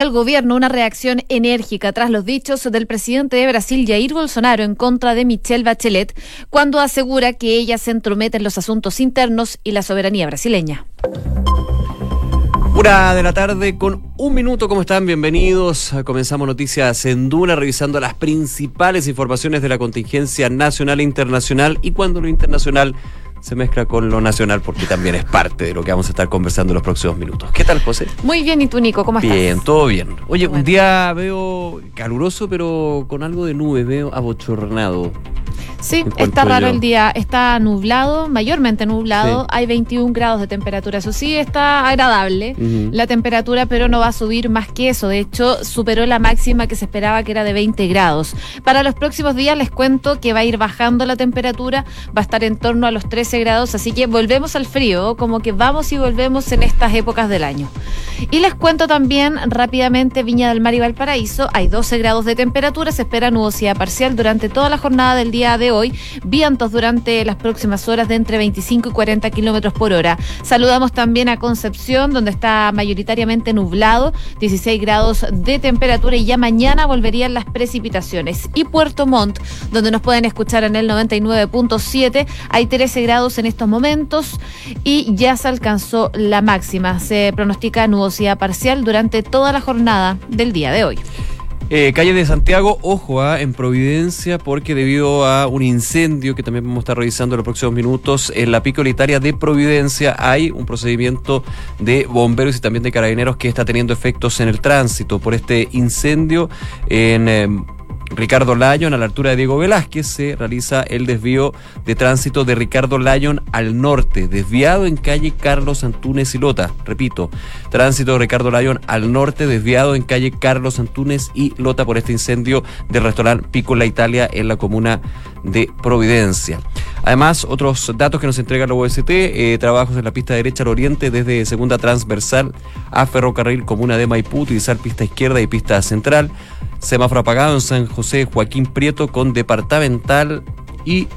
al gobierno una reacción enérgica tras los dichos del presidente de Brasil, Jair Bolsonaro, en contra de Michelle Bachelet, cuando asegura que ella se entromete en los asuntos internos y la soberanía brasileña. Una de la tarde con un minuto, ¿cómo están? Bienvenidos. Comenzamos Noticias en Duna, revisando las principales informaciones de la contingencia nacional e internacional y cuando lo internacional se mezcla con lo nacional porque también es parte de lo que vamos a estar conversando en los próximos minutos. ¿Qué tal, José? Muy bien, ¿y tú, Nico? ¿Cómo estás? Bien, todo bien. Oye, un día veo caluroso, pero con algo de nube, veo abochornado. Sí, está raro el día. Está nublado, mayormente nublado. Hay 21 grados de temperatura. Eso sí, está agradable la temperatura, pero no va a subir más que eso. De hecho, superó la máxima que se esperaba, que era de 20 grados. Para los próximos días les cuento que va a ir bajando la temperatura, va a estar en torno a los 13 grados, así que volvemos al frío, como que vamos y volvemos en estas épocas del año. Y les cuento también rápidamente Viña del Mar y Valparaíso, hay 12 grados de temperatura, se espera nubosidad parcial durante toda la jornada del día de hoy, vientos durante las próximas horas de entre 25 y 40 kilómetros por hora. Saludamos también a Concepción, donde está mayoritariamente nublado, 16 grados de temperatura y ya mañana volverían las precipitaciones. Y Puerto Montt, donde nos pueden escuchar en el 99.7, hay 13 grados en estos momentos y ya se alcanzó la máxima. Se pronostica nubosidad parcial durante toda la jornada del día de hoy. Eh, calle de Santiago, ojo, ah, en Providencia, porque debido a un incendio que también vamos a estar revisando en los próximos minutos, en la picolitaria de Providencia hay un procedimiento de bomberos y también de carabineros que está teniendo efectos en el tránsito por este incendio en... Em, Ricardo Lyon, a la altura de Diego Velázquez, se realiza el desvío de tránsito de Ricardo Lyon al norte, desviado en calle Carlos Antunes y Lota. Repito, tránsito de Ricardo Lyon al norte, desviado en calle Carlos Antunes y Lota por este incendio del restaurante Pico La Italia en la comuna de Providencia. Además, otros datos que nos entrega la OST, eh, trabajos en la pista derecha al oriente desde segunda transversal a ferrocarril comuna de Maipú, utilizar pista izquierda y pista central. Semáforo apagado en San José Joaquín Prieto con departamental y...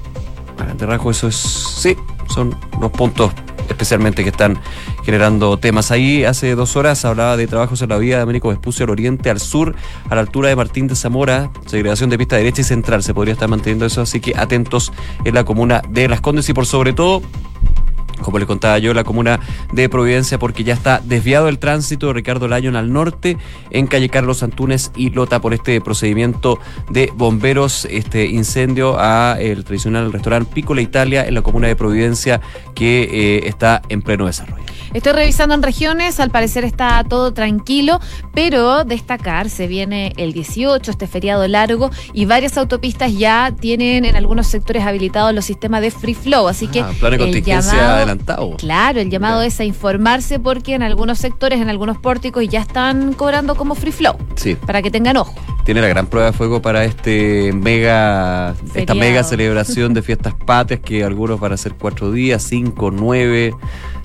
De rajo, eso es... Sí, son los puntos especialmente que están generando temas. Ahí hace dos horas hablaba de trabajos en la vía de Américo Vespucio al oriente, al sur, a la altura de Martín de Zamora, segregación de pista derecha y central. Se podría estar manteniendo eso, así que atentos en la comuna de Las Condes y por sobre todo como le contaba yo, la comuna de Providencia, porque ya está desviado el tránsito de Ricardo Lyon al norte, en calle Carlos Antunes y Lota, por este procedimiento de bomberos, este incendio a el tradicional restaurante Piccola Italia en la comuna de Providencia, que eh, está en pleno desarrollo. Estoy revisando en regiones, al parecer está todo tranquilo, pero destacar, se viene el 18, este feriado largo, y varias autopistas ya tienen en algunos sectores habilitados los sistemas de free flow, así que... Ah, plan de contingencia adelantado. Claro, el llamado es a informarse porque en algunos sectores, en algunos pórticos, ya están cobrando como free flow. Sí. Para que tengan ojo. Tiene la gran prueba de fuego para este mega, esta mega celebración de fiestas patrias que algunos van a ser cuatro días, cinco, nueve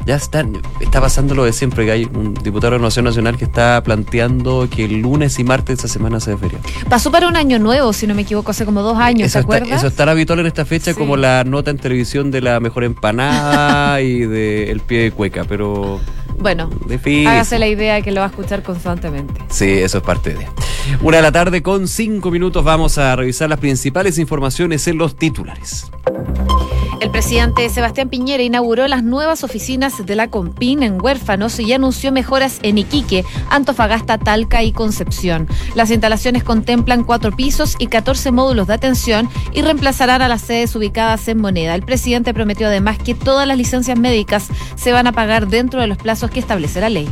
ya está, está pasando lo de siempre, que hay un diputado de Renovación Nacional que está planteando que el lunes y martes de esa semana se feria. Pasó para un año nuevo, si no me equivoco, hace como dos años, ¿se acuerda? Eso es tan habitual en esta fecha como la nota en televisión de la mejor empanada y del el pie de cueca, pero... Bueno, hágase la idea de que lo va a escuchar constantemente. Sí, eso es parte de. Una de la tarde con cinco minutos vamos a revisar las principales informaciones en los titulares. El presidente Sebastián Piñera inauguró las nuevas oficinas de la Compin en Huérfanos y anunció mejoras en Iquique, Antofagasta, Talca y Concepción. Las instalaciones contemplan cuatro pisos y 14 módulos de atención y reemplazarán a las sedes ubicadas en Moneda. El presidente prometió además que todas las licencias médicas se van a pagar dentro de los plazos que establece la ley.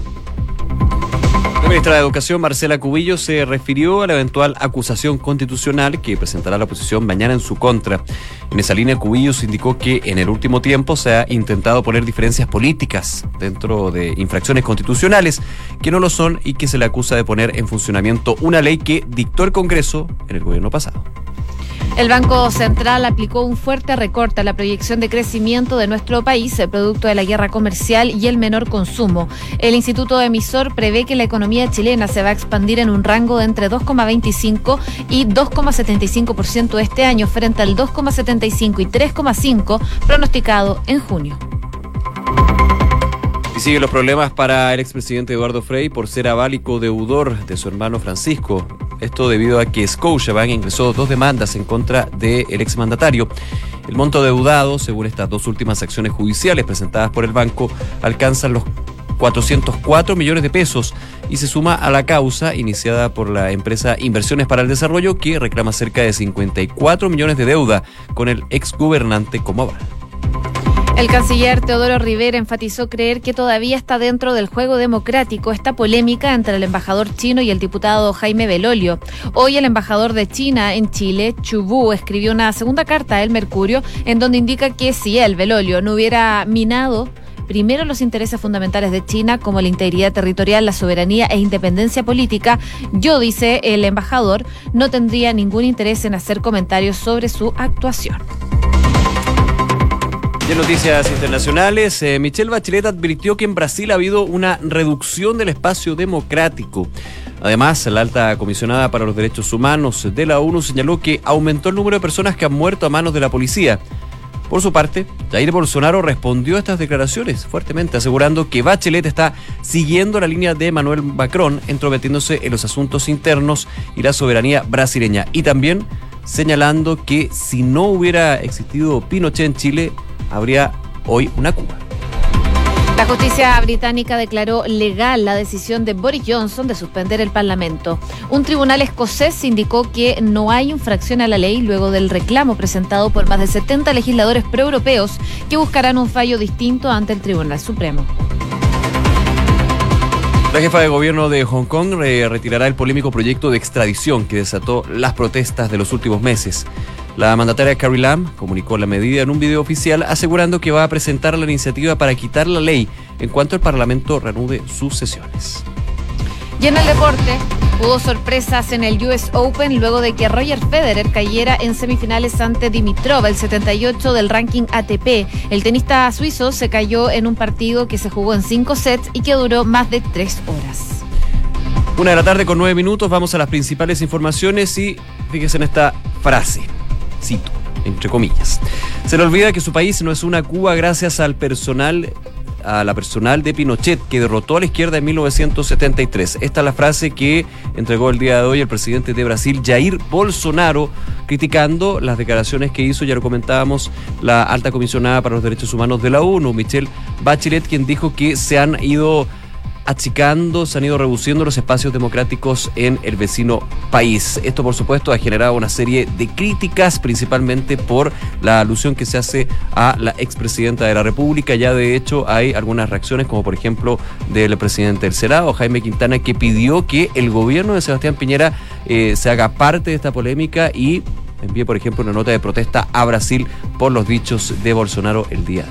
La ministra de Educación, Marcela Cubillo, se refirió a la eventual acusación constitucional que presentará la oposición mañana en su contra. En esa línea, Cubillos indicó que en el último tiempo se ha intentado poner diferencias políticas dentro de infracciones constitucionales que no lo son y que se le acusa de poner en funcionamiento una ley que dictó el Congreso en el gobierno pasado. El Banco Central aplicó un fuerte recorte a la proyección de crecimiento de nuestro país, producto de la guerra comercial y el menor consumo. El Instituto Emisor prevé que la economía chilena se va a expandir en un rango de entre 2,25 y 2,75% este año, frente al 2,75 y 3,5 pronosticado en junio. Y siguen los problemas para el expresidente Eduardo Frei por ser aválico deudor de su hermano Francisco. Esto debido a que Scotiabank ingresó dos demandas en contra del exmandatario. El monto deudado, según estas dos últimas acciones judiciales presentadas por el banco, alcanza los 404 millones de pesos y se suma a la causa iniciada por la empresa Inversiones para el Desarrollo que reclama cerca de 54 millones de deuda con el exgobernante como aval. El canciller Teodoro Rivera enfatizó creer que todavía está dentro del juego democrático esta polémica entre el embajador chino y el diputado Jaime Belolio. Hoy el embajador de China en Chile, Chu escribió una segunda carta a El Mercurio en donde indica que si él, Belolio, no hubiera minado primero los intereses fundamentales de China como la integridad territorial, la soberanía e independencia política, yo, dice el embajador, no tendría ningún interés en hacer comentarios sobre su actuación. En noticias internacionales, eh, Michelle Bachelet advirtió que en Brasil ha habido una reducción del espacio democrático. Además, la alta comisionada para los derechos humanos de la ONU señaló que aumentó el número de personas que han muerto a manos de la policía. Por su parte, Jair Bolsonaro respondió a estas declaraciones fuertemente, asegurando que Bachelet está siguiendo la línea de Manuel Macron, entrometiéndose en los asuntos internos y la soberanía brasileña. Y también señalando que si no hubiera existido Pinochet en Chile, habría hoy una Cuba. La justicia británica declaró legal la decisión de Boris Johnson de suspender el Parlamento. Un tribunal escocés indicó que no hay infracción a la ley luego del reclamo presentado por más de 70 legisladores proeuropeos que buscarán un fallo distinto ante el Tribunal Supremo. La jefa de gobierno de Hong Kong retirará el polémico proyecto de extradición que desató las protestas de los últimos meses. La mandataria Carrie Lam comunicó la medida en un video oficial asegurando que va a presentar la iniciativa para quitar la ley en cuanto el Parlamento reanude sus sesiones. Y en el deporte, hubo sorpresas en el US Open luego de que Roger Federer cayera en semifinales ante Dimitrov, el 78 del ranking ATP. El tenista suizo se cayó en un partido que se jugó en cinco sets y que duró más de tres horas. Una de la tarde con nueve minutos, vamos a las principales informaciones y fíjese en esta frase cito, entre comillas. Se le olvida que su país no es una Cuba gracias al personal a la personal de Pinochet que derrotó a la izquierda en 1973. Esta es la frase que entregó el día de hoy el presidente de Brasil, Jair Bolsonaro, criticando las declaraciones que hizo, ya lo comentábamos, la alta comisionada para los derechos humanos de la ONU, Michelle Bachelet, quien dijo que se han ido achicando, se han ido reduciendo los espacios democráticos en el vecino país. Esto, por supuesto, ha generado una serie de críticas, principalmente por la alusión que se hace a la expresidenta de la República. Ya, de hecho, hay algunas reacciones, como por ejemplo del presidente del Senado, Jaime Quintana, que pidió que el gobierno de Sebastián Piñera eh, se haga parte de esta polémica y envíe, por ejemplo, una nota de protesta a Brasil por los dichos de Bolsonaro el día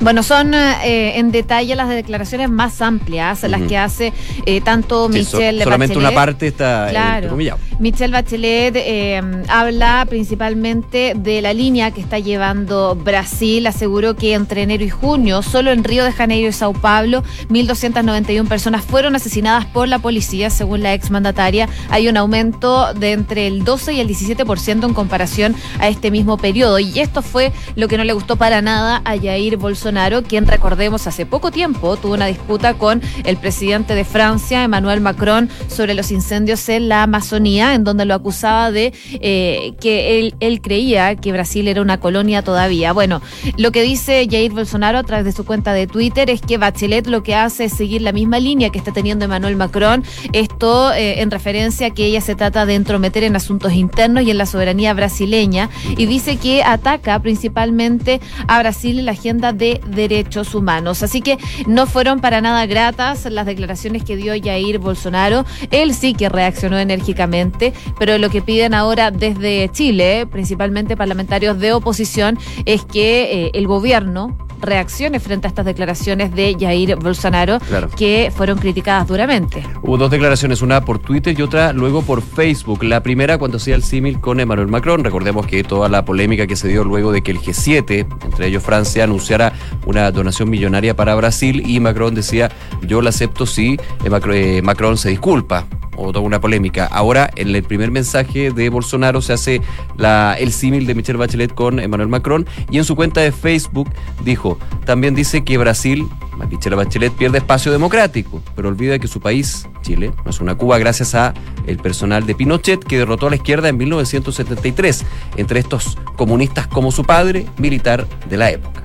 bueno, son eh, en detalle las declaraciones más amplias, las que hace eh, tanto Michelle Solamente una parte está eh, claro. Michelle Bachelet habla principalmente de la línea que está llevando Brasil. Aseguró que entre enero y junio, solo en Río de Janeiro y Sao Paulo, 1.291 personas fueron asesinadas por la policía, según la exmandataria. Hay un aumento de entre el 12 y el 17% en comparación a este mismo periodo. Y esto fue lo que no le gustó para nada a Jair Bolsonaro, quien recordemos hace poco tiempo tuvo una disputa con el presidente de Francia, Emmanuel Macron, sobre los incendios en la Amazonía, en donde lo acusaba de eh, que él, él creía que Brasil era una colonia todavía. Bueno, lo que dice Jair Bolsonaro a través de su cuenta de Twitter es que Bachelet lo que hace es seguir la misma línea que está teniendo Emmanuel Macron, esto eh, en referencia a que ella se trata de entrometer en asuntos internos y en la soberanía brasileña, y dice que ataca principalmente a Brasil en la agenda de derechos humanos. Así que no fueron para nada gratas las declaraciones que dio Jair Bolsonaro. Él sí que reaccionó enérgicamente, pero lo que piden ahora desde Chile, principalmente parlamentarios de oposición, es que eh, el gobierno reacciones frente a estas declaraciones de Jair Bolsonaro, que fueron criticadas duramente. Hubo dos declaraciones, una por Twitter y otra luego por Facebook. La primera cuando hacía el símil con Emmanuel Macron. Recordemos que toda la polémica que se dio luego de que el G7, entre ellos Francia, anunciara una donación millonaria para Brasil y Macron decía, yo la acepto si eh, Macron se disculpa o toda una polémica. Ahora, en el primer mensaje de Bolsonaro se hace la, el símil de Michelle Bachelet con Emmanuel Macron y en su cuenta de Facebook dijo, también dice que Brasil, Michelle Bachelet, pierde espacio democrático, pero olvida que su país, Chile, no es una Cuba gracias a el personal de Pinochet que derrotó a la izquierda en 1973, entre estos comunistas como su padre, militar de la época.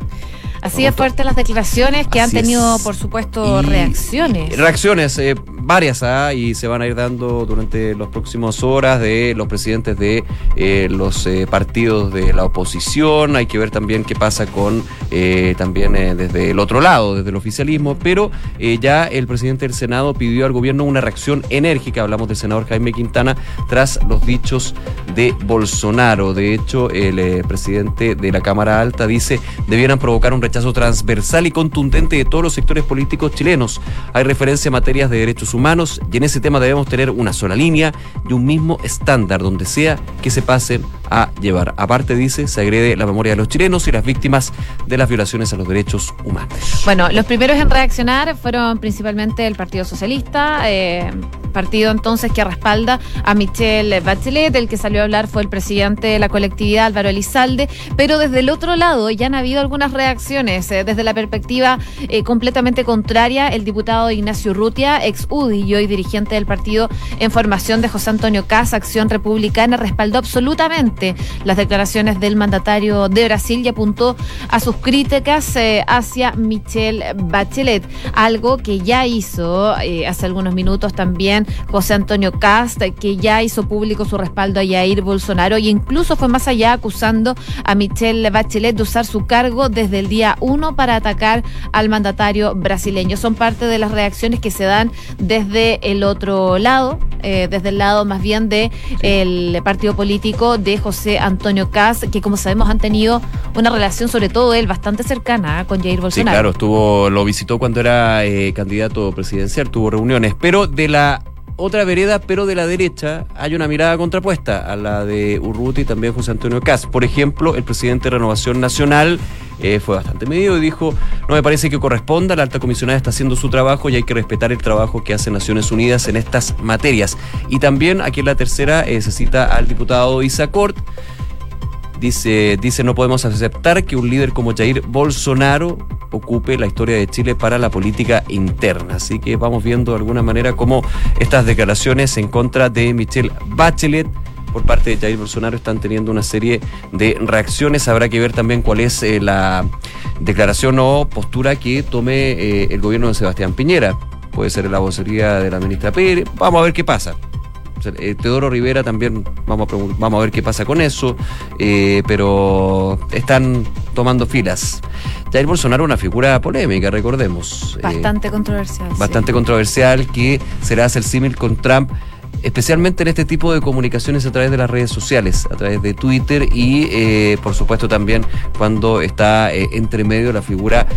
Así de fuertes las declaraciones que han tenido, por supuesto, reacciones. Reacciones, eh, varias, ¿ah? y se van a ir dando durante las próximas horas de los presidentes de eh, los eh, partidos de la oposición. Hay que ver también qué pasa con también desde el otro lado, desde el oficialismo. Pero ya el presidente del Senado pidió al gobierno una reacción enérgica. Hablamos del senador Jaime Quintana tras los dichos de Bolsonaro. De hecho, el presidente de la Cámara Alta dice debieran provocar un rechazo transversal y contundente de todos los sectores políticos chilenos. Hay referencia a materias de derechos humanos y en ese tema debemos tener una sola línea y un mismo estándar donde sea que se pasen a llevar. Aparte, dice, se agrede la memoria de los chilenos y las víctimas de las violaciones a los derechos humanos. Bueno, los primeros en reaccionar fueron principalmente el Partido Socialista, eh, partido entonces que respalda a Michelle Bachelet, el que salió a hablar fue el presidente de la colectividad Álvaro Elizalde, pero desde el otro lado ya han habido algunas reacciones, eh, desde la perspectiva eh, completamente contraria, el diputado Ignacio Rutia, ex UDI y hoy dirigente del partido en formación de José Antonio Casa, Acción Republicana, respaldó absolutamente las declaraciones del mandatario de Brasil y apuntó a sus críticas eh, hacia Michelle Bachelet, algo que ya hizo hace algunos minutos también José Antonio Cast, que ya hizo público su respaldo a Jair Bolsonaro e incluso fue más allá acusando a Michelle Bachelet de usar su cargo desde el día uno para atacar al mandatario brasileño. Son parte de las reacciones que se dan desde el otro lado, eh, desde el lado más bien del el partido político de José Antonio Cas, que como sabemos han tenido una relación, sobre todo él, bastante cercana ¿eh? con Jair Bolsonaro. Sí, claro, estuvo, lo visitó cuando era eh, candidato presidencial, tuvo reuniones, pero de la otra vereda, pero de la derecha, hay una mirada contrapuesta a la de Urruti y también José Antonio Cas. Por ejemplo, el presidente de Renovación Nacional eh, fue bastante medido y dijo, no me parece que corresponda, la alta comisionada está haciendo su trabajo y hay que respetar el trabajo que hace Naciones Unidas en estas materias. Y también aquí en la tercera eh, se cita al diputado Isacort. Dice, dice, no podemos aceptar que un líder como Jair Bolsonaro ocupe la historia de Chile para la política interna. Así que vamos viendo de alguna manera cómo estas declaraciones en contra de Michelle Bachelet por parte de Jair Bolsonaro están teniendo una serie de reacciones. Habrá que ver también cuál es eh, la declaración o postura que tome eh, el gobierno de Sebastián Piñera. Puede ser la vocería de la ministra Pérez. Vamos a ver qué pasa. Eh, Teodoro Rivera también, vamos a, vamos a ver qué pasa con eso, pero están tomando filas. Jair Bolsonaro una figura polémica, recordemos. Bastante controversial. Bastante controversial, que será hacer símil con Trump especialmente en este tipo de comunicaciones a través de las redes sociales, a través de Twitter y eh, por supuesto también cuando está eh, entre medio la figura,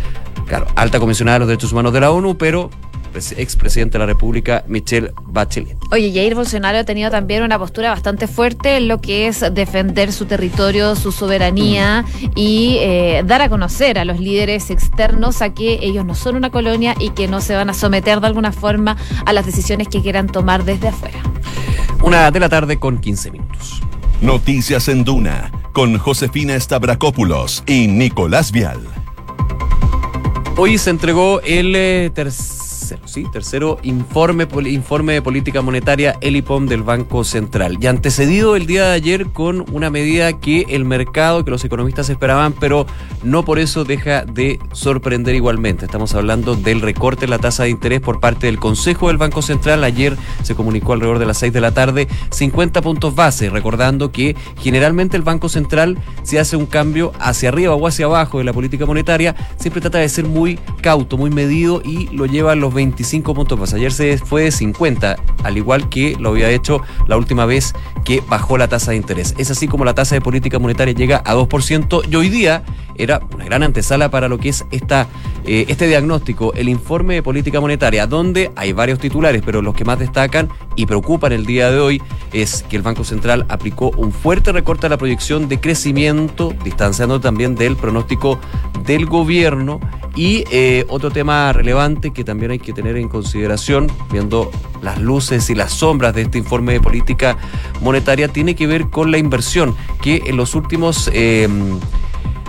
claro, alta comisionada de los derechos humanos de la ONU, pero expresidente de la República, Michelle Bachelet. Oye, Jair Bolsonaro ha tenido también una postura bastante fuerte en lo que es defender su territorio, su soberanía y eh, dar a conocer a los líderes externos a que ellos no son una colonia y que no se van a someter de alguna forma a las decisiones que quieran tomar desde afuera. Una de la tarde con 15 minutos. Noticias en Duna con Josefina Stavrakopoulos y Nicolás Vial. Hoy se entregó el eh, tercer tercero, Tercero, informe, informe de política monetaria, el IPOM del Banco Central. Y antecedido el día de ayer con una medida que el mercado, que los economistas esperaban, pero no por eso deja de sorprender igualmente. Estamos hablando del recorte en la tasa de interés por parte del Consejo del Banco Central. Ayer se comunicó alrededor de las 6 de la tarde 50 puntos base, recordando que generalmente el Banco Central, si hace un cambio hacia arriba o hacia abajo de la política monetaria, siempre trata de ser muy cauto, muy medido y lo lleva a los 20 25 puntos más. Ayer se fue de 50, al igual que lo había hecho la última vez que bajó la tasa de interés. Es así como la tasa de política monetaria llega a 2% y hoy día era una gran antesala para lo que es esta, eh, este diagnóstico, el informe de política monetaria, donde hay varios titulares, pero los que más destacan y preocupan el día de hoy es que el Banco Central aplicó un fuerte recorte a la proyección de crecimiento, distanciando también del pronóstico del gobierno. Y eh, otro tema relevante que también hay que tener en consideración, viendo las luces y las sombras de este informe de política monetaria, tiene que ver con la inversión, que en los últimos... Eh,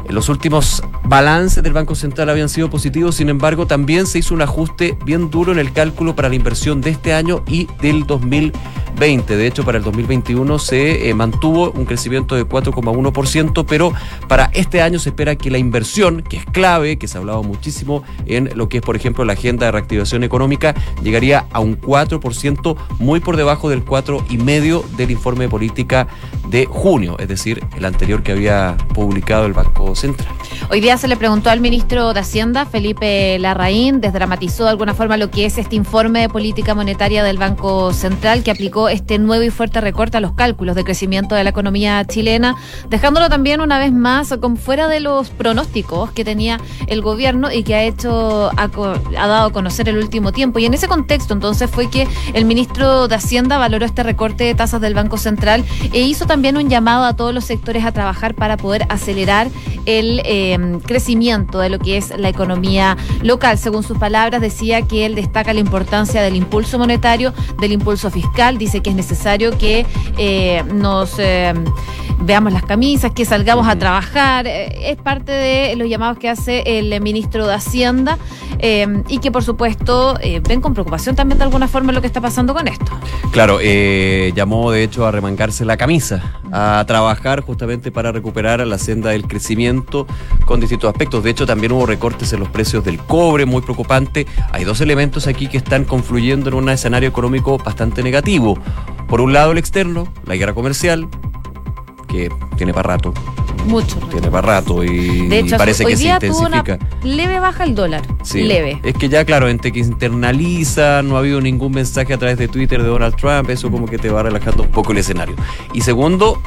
los últimos balances del Banco Central habían sido positivos, sin embargo, también se hizo un ajuste bien duro en el cálculo para la inversión de este año y del 2020 de hecho, para el 2021 se eh, mantuvo un crecimiento de 4,1%, pero para este año se espera que la inversión, que es clave, que se ha hablado muchísimo en lo que es, por ejemplo, la agenda de reactivación económica, llegaría a un 4%, muy por debajo del 4,5% del informe de política de junio, es decir, el anterior que había publicado el Banco Central. Hoy día se le preguntó al ministro de Hacienda, Felipe Larraín, desdramatizó de alguna forma lo que es este informe de política monetaria del Banco Central que aplicó este nuevo y fuerte recorte a los cálculos de crecimiento de la economía chilena, dejándolo también una vez más como fuera de los pronósticos que tenía el gobierno y que ha hecho, ha, dado a conocer el último tiempo. Y en ese contexto entonces fue que el ministro de Hacienda valoró este recorte de tasas del Banco Central e hizo también un llamado a todos los sectores a trabajar para poder acelerar el eh, crecimiento de lo que es la economía local. Según sus palabras, decía que él destaca la importancia del impulso monetario, del impulso fiscal, dice que es necesario que eh, nos eh, veamos las camisas, que salgamos a trabajar. Eh, es parte de los llamados que hace el ministro de Hacienda y que por supuesto ven con preocupación también de alguna forma lo que está pasando con esto. Claro, llamó de hecho a remangarse la camisa, a trabajar justamente para recuperar la senda del crecimiento con distintos aspectos. De hecho, también hubo recortes en los precios del cobre, muy preocupante. Hay dos elementos aquí que están confluyendo en un escenario económico bastante negativo. Por un lado el externo, la guerra comercial, que tiene para rato. Mucho. Tiene para rato y, parece que se intensifica. leve baja el dólar. Sí. Leve. Es que ya, claro, entre que internaliza, no ha habido ningún mensaje a través de Twitter de Donald Trump, eso como que te va relajando un poco el escenario. Y segundo,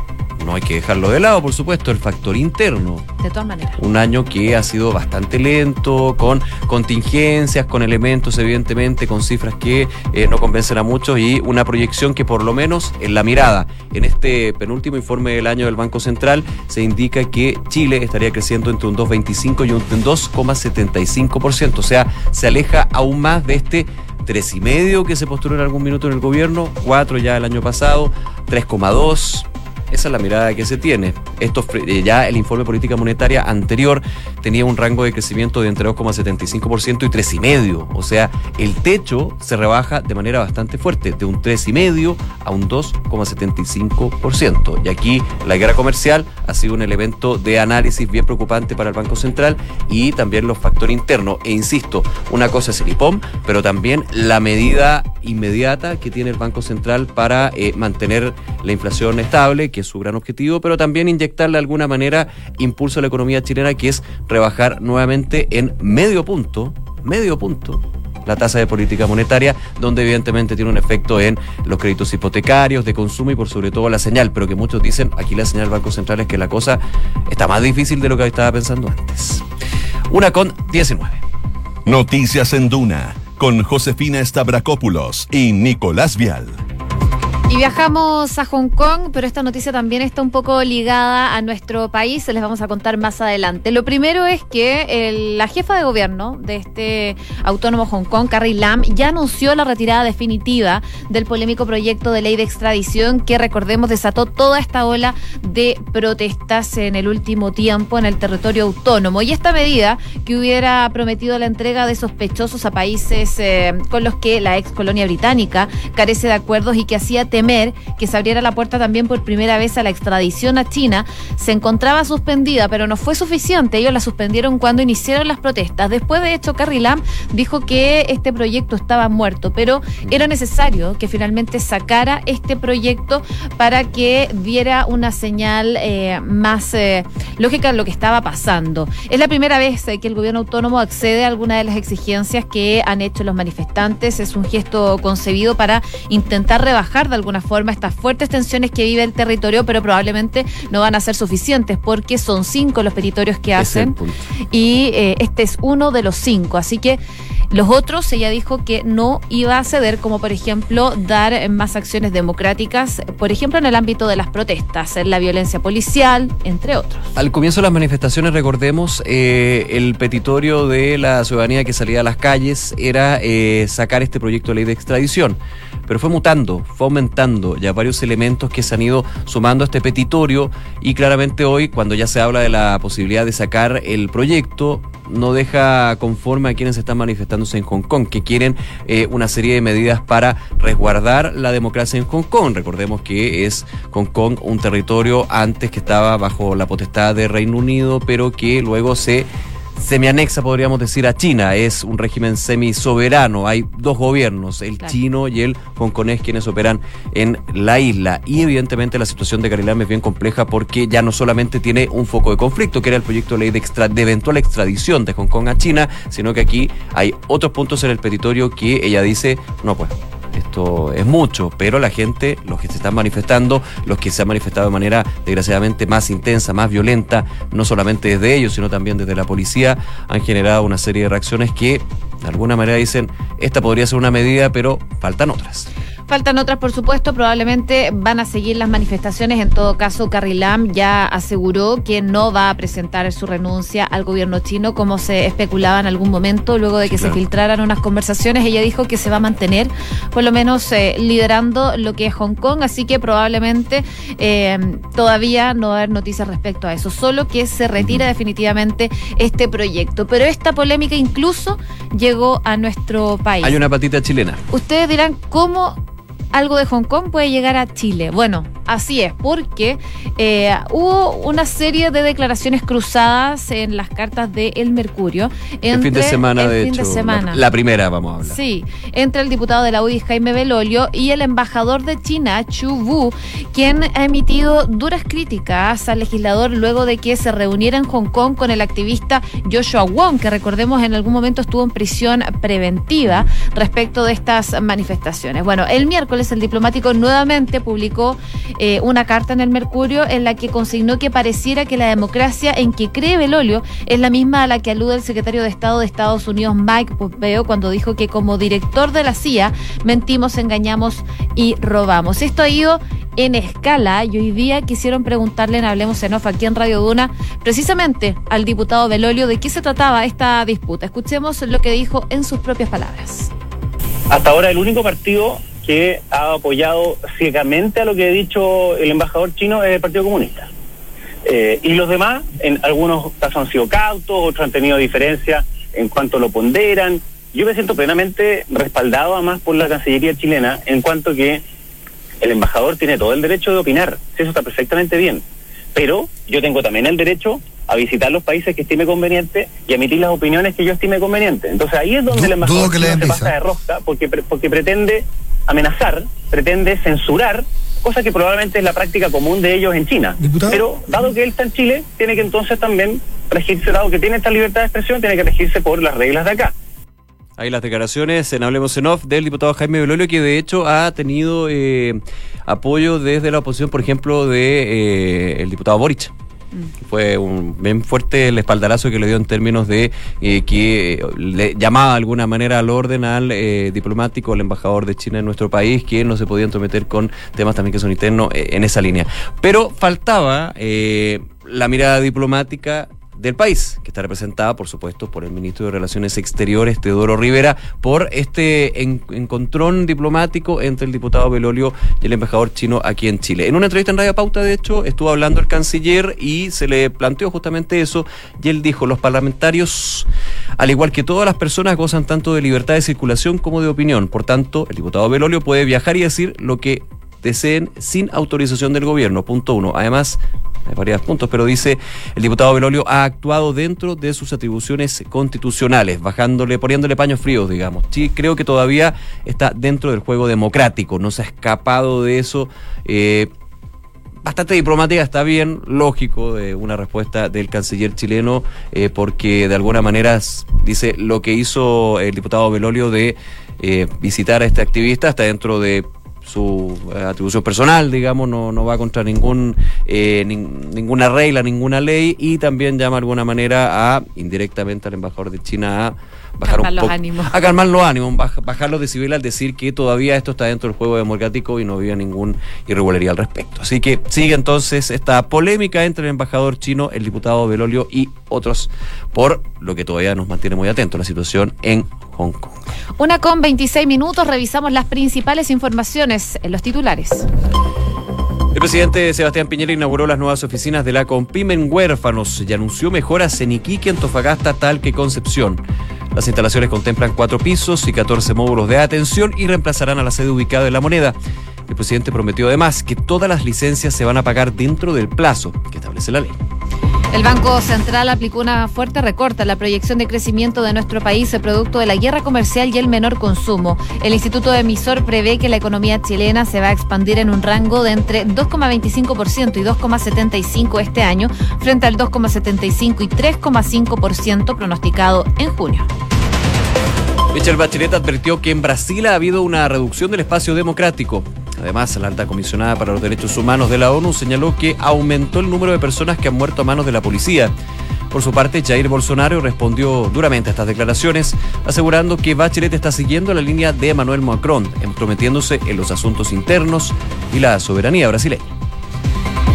no hay que dejarlo de lado, por supuesto, el factor interno. De todas maneras. Un año que ha sido bastante lento, con contingencias, con elementos, evidentemente, con cifras que eh, no convencen a muchos y una proyección que por lo menos en la mirada, en este penúltimo informe del año del Banco Central, se indica que Chile estaría creciendo entre un 2,25 y un 2,75%. O sea, se aleja aún más de este tres y medio que se postuló en algún minuto en el gobierno, 4 ya el año pasado, 3,2 esa es la mirada que se tiene. Esto eh, ya el informe política monetaria anterior tenía un rango de crecimiento de entre 2,75% y 3,5%. O sea, el techo se rebaja de manera bastante fuerte, de un 3,5% a un 2,75%. Y aquí la guerra comercial ha sido un elemento de análisis bien preocupante para el Banco Central y también los factores internos. E insisto, una cosa es el IPOM, pero también la medida inmediata que tiene el Banco Central para eh, mantener la inflación estable, que su gran objetivo, pero también inyectarle de alguna manera impulso a la economía chilena, que es rebajar nuevamente en medio punto, medio punto, la tasa de política monetaria, donde evidentemente tiene un efecto en los créditos hipotecarios, de consumo y por sobre todo la señal, pero que muchos dicen, aquí la señal del Banco Central es que la cosa está más difícil de lo que estaba pensando antes. Una con 19. Noticias en Duna, con Josefina Stavrakopoulos y Nicolás Vial. Y viajamos a Hong Kong, pero esta noticia también está un poco ligada a nuestro país, se les vamos a contar más adelante. Lo primero es que la jefa de gobierno de este autónomo Hong Kong, Carrie Lam, ya anunció la retirada definitiva del polémico proyecto de ley de extradición que, recordemos, desató toda esta ola de protestas en el último tiempo en el territorio autónomo. Y esta medida que hubiera prometido la entrega de sospechosos a países eh, con los que la ex colonia británica carece de acuerdos y que hacía temer que se abriera la puerta también por primera vez a la extradición a China, se encontraba suspendida, pero no fue suficiente. Ellos la suspendieron cuando iniciaron las protestas. Después, de hecho, Carrie Lam dijo que este proyecto estaba muerto, pero era necesario que finalmente sacara este proyecto para que diera una señal eh, más eh, lógica de lo que estaba pasando. Es la primera vez eh, que el gobierno autónomo accede a alguna de las exigencias que han hecho los manifestantes. Es un gesto concebido para intentar rebajar de alguna forma estas fuertes tensiones que vive el territorio, pero probablemente no van a ser suficientes porque son cinco los petitorios que hacen y eh, este es uno de los cinco. Así que los otros, ella dijo que no iba a ceder, como por ejemplo dar más acciones democráticas, por ejemplo en el ámbito de las protestas, en la violencia policial, entre otros. Al comienzo de las manifestaciones, recordemos, eh, el petitorio de la ciudadanía que salía a las calles era eh, sacar este proyecto de ley de extradición pero fue mutando, fue aumentando ya varios elementos que se han ido sumando a este petitorio y claramente hoy cuando ya se habla de la posibilidad de sacar el proyecto no deja conforme a quienes están manifestándose en Hong Kong, que quieren eh, una serie de medidas para resguardar la democracia en Hong Kong. Recordemos que es Hong Kong un territorio antes que estaba bajo la potestad de Reino Unido, pero que luego se semianexa, podríamos decir, a China. Es un régimen semi-soberano. Hay dos gobiernos, el chino y el hongkonés, quienes operan en la isla. Y evidentemente la situación de Carilam es bien compleja porque ya no solamente tiene un foco de conflicto, que era el proyecto de ley de, extra, de eventual extradición de Hong Kong a China, sino que aquí hay otros puntos en el petitorio que ella dice, no, pues esto es mucho, pero la gente, los que se están manifestando, los que se han manifestado de manera desgraciadamente más intensa, más violenta, no solamente desde ellos, sino también desde la policía, han generado una serie de reacciones que de alguna manera dicen, esta podría ser una medida, pero faltan otras. Faltan otras, por supuesto, probablemente van a seguir las manifestaciones. En todo caso, Carrie Lam ya aseguró que no va a presentar su renuncia al gobierno chino, como se especulaba en algún momento, luego de que se filtraran unas conversaciones. Ella dijo que se va a mantener, por lo menos, eh, liderando lo que es Hong Kong, así que probablemente eh, todavía no va a haber noticias respecto a eso, solo que se retira definitivamente este proyecto. Pero esta polémica incluso llegó a nuestro país. Hay una patita chilena. Ustedes dirán, ¿cómo algo de Hong Kong puede llegar a Chile. Bueno, así es, porque eh, hubo una serie de declaraciones cruzadas en las cartas de El Mercurio. Entre, el fin de semana, de hecho. La, primera, vamos a hablar. Sí, entre el diputado de la UDI, Jaime Belolio, y el embajador de China, Chu Wu, quien ha emitido duras críticas al legislador luego de que se reuniera en Hong Kong con el activista Joshua Wong, que recordemos en algún momento estuvo en prisión preventiva respecto de estas manifestaciones. Bueno, el miércoles el diplomático nuevamente publicó eh, una carta en el Mercurio en la que consignó que pareciera que la democracia en que cree Belolio es la misma a la que alude el secretario de Estado de Estados Unidos, Mike Pompeo, cuando dijo que como director de la CIA mentimos, engañamos y robamos. Esto ha ido en escala y hoy día quisieron preguntarle en Hablemos en Off aquí en Radio Duna precisamente al diputado Belolio de qué se trataba esta disputa. Escuchemos lo que dijo en sus propias palabras. Hasta ahora el único partido que ha apoyado ciegamente a lo que ha dicho el embajador chino es el Partido Comunista. Eh, y los demás, en algunos casos han sido cautos, otros han tenido diferencias en cuanto lo ponderan. Yo me siento plenamente respaldado además por la Cancillería chilena en cuanto que el embajador tiene todo el derecho de opinar, eso está perfectamente bien. Pero yo tengo también el derecho a visitar los países que estime conveniente y emitir las opiniones que yo estime conveniente. Entonces ahí es donde el embajador se pasa de rosca porque, porque pretende amenazar, pretende censurar, cosa que probablemente es la práctica común de ellos en China. Pero dado que él está en Chile, tiene que entonces también regirse, dado que tiene esta libertad de expresión, tiene que regirse por las reglas de acá. Ahí las declaraciones en Hablemos en Off del diputado Jaime Belolio, que de hecho ha tenido eh, apoyo desde la oposición, por ejemplo, de eh, el diputado Boric. Fue un bien fuerte el espaldarazo que le dio en términos de eh, que le llamaba de alguna manera al orden al eh, diplomático, al embajador de China en nuestro país, que no se podía entrometer con temas también que son internos eh, en esa línea. Pero faltaba la mirada diplomática del país, que está representada, por supuesto, por el ministro de Relaciones Exteriores, Teodoro Rivera, por este encontrón diplomático entre el diputado Belolio y el embajador chino aquí en Chile. En una entrevista en Radio Pauta, de hecho, estuvo hablando el canciller y se le planteó justamente eso, y él dijo, los parlamentarios, al igual que todas las personas, gozan tanto de libertad de circulación como de opinión. Por tanto, el diputado Belolio puede viajar y decir lo que deseen sin autorización del gobierno. Punto uno. Además, hay varios puntos, pero dice el diputado Belolio ha actuado dentro de sus atribuciones constitucionales, bajándole, poniéndole paños fríos, digamos. Sí, creo que todavía está dentro del juego democrático, no se ha escapado de eso. Eh, bastante diplomática, está bien, lógico, de una respuesta del canciller chileno, eh, porque de alguna manera dice lo que hizo el diputado Belolio de eh, visitar a este activista está dentro de su eh, atribución personal, digamos, no, no va contra ningún eh, ninguna regla, ninguna ley y también llama de alguna manera a indirectamente al embajador de China a bajar calmar los ánimos. a calmar los ánimos, bajar los decibeles al decir que todavía esto está dentro del juego democrático y no había ninguna irregularidad al respecto. Así que sigue entonces esta polémica entre el embajador chino, el diputado Belolio y otros por lo que todavía nos mantiene muy atentos la situación en Hong Kong. Una con 26 minutos, revisamos las principales informaciones en los titulares. El presidente Sebastián Piñera inauguró las nuevas oficinas de la Compimen Huérfanos y anunció mejoras en Iquique, Antofagasta, tal que Concepción. Las instalaciones contemplan cuatro pisos y 14 módulos de atención y reemplazarán a la sede ubicada en La Moneda. El presidente prometió además que todas las licencias se van a pagar dentro del plazo que establece la ley. El Banco Central aplicó una fuerte recorte a la proyección de crecimiento de nuestro país producto de la guerra comercial y el menor consumo. El Instituto Emisor prevé que la economía chilena se va a expandir en un rango de entre 2,25% y 2,75% este año, frente al 2,75% y 3,5% pronosticado en junio. Michelle Bachelet advirtió que en Brasil ha habido una reducción del espacio democrático. Además, la alta comisionada para los derechos humanos de la ONU señaló que aumentó el número de personas que han muerto a manos de la policía. Por su parte, Jair Bolsonaro respondió duramente a estas declaraciones, asegurando que Bachelet está siguiendo la línea de Emmanuel Macron, entrometiéndose en los asuntos internos y la soberanía brasileña.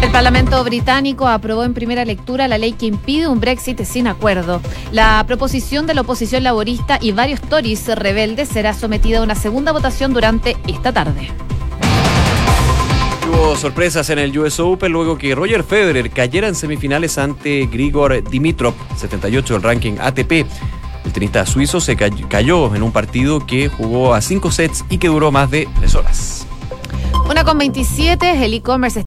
El Parlamento británico aprobó en primera lectura la ley que impide un Brexit sin acuerdo. La proposición de la oposición laborista y varios Tories rebeldes será sometida a una segunda votación durante esta tarde. Hubo sorpresas en el US Open luego que Roger Federer cayera en semifinales ante Grigor Dimitrov, 78 del ranking ATP. El tenista suizo se cayó en un partido que jugó a cinco sets y que duró más de tres horas. Una con 27, el e-commerce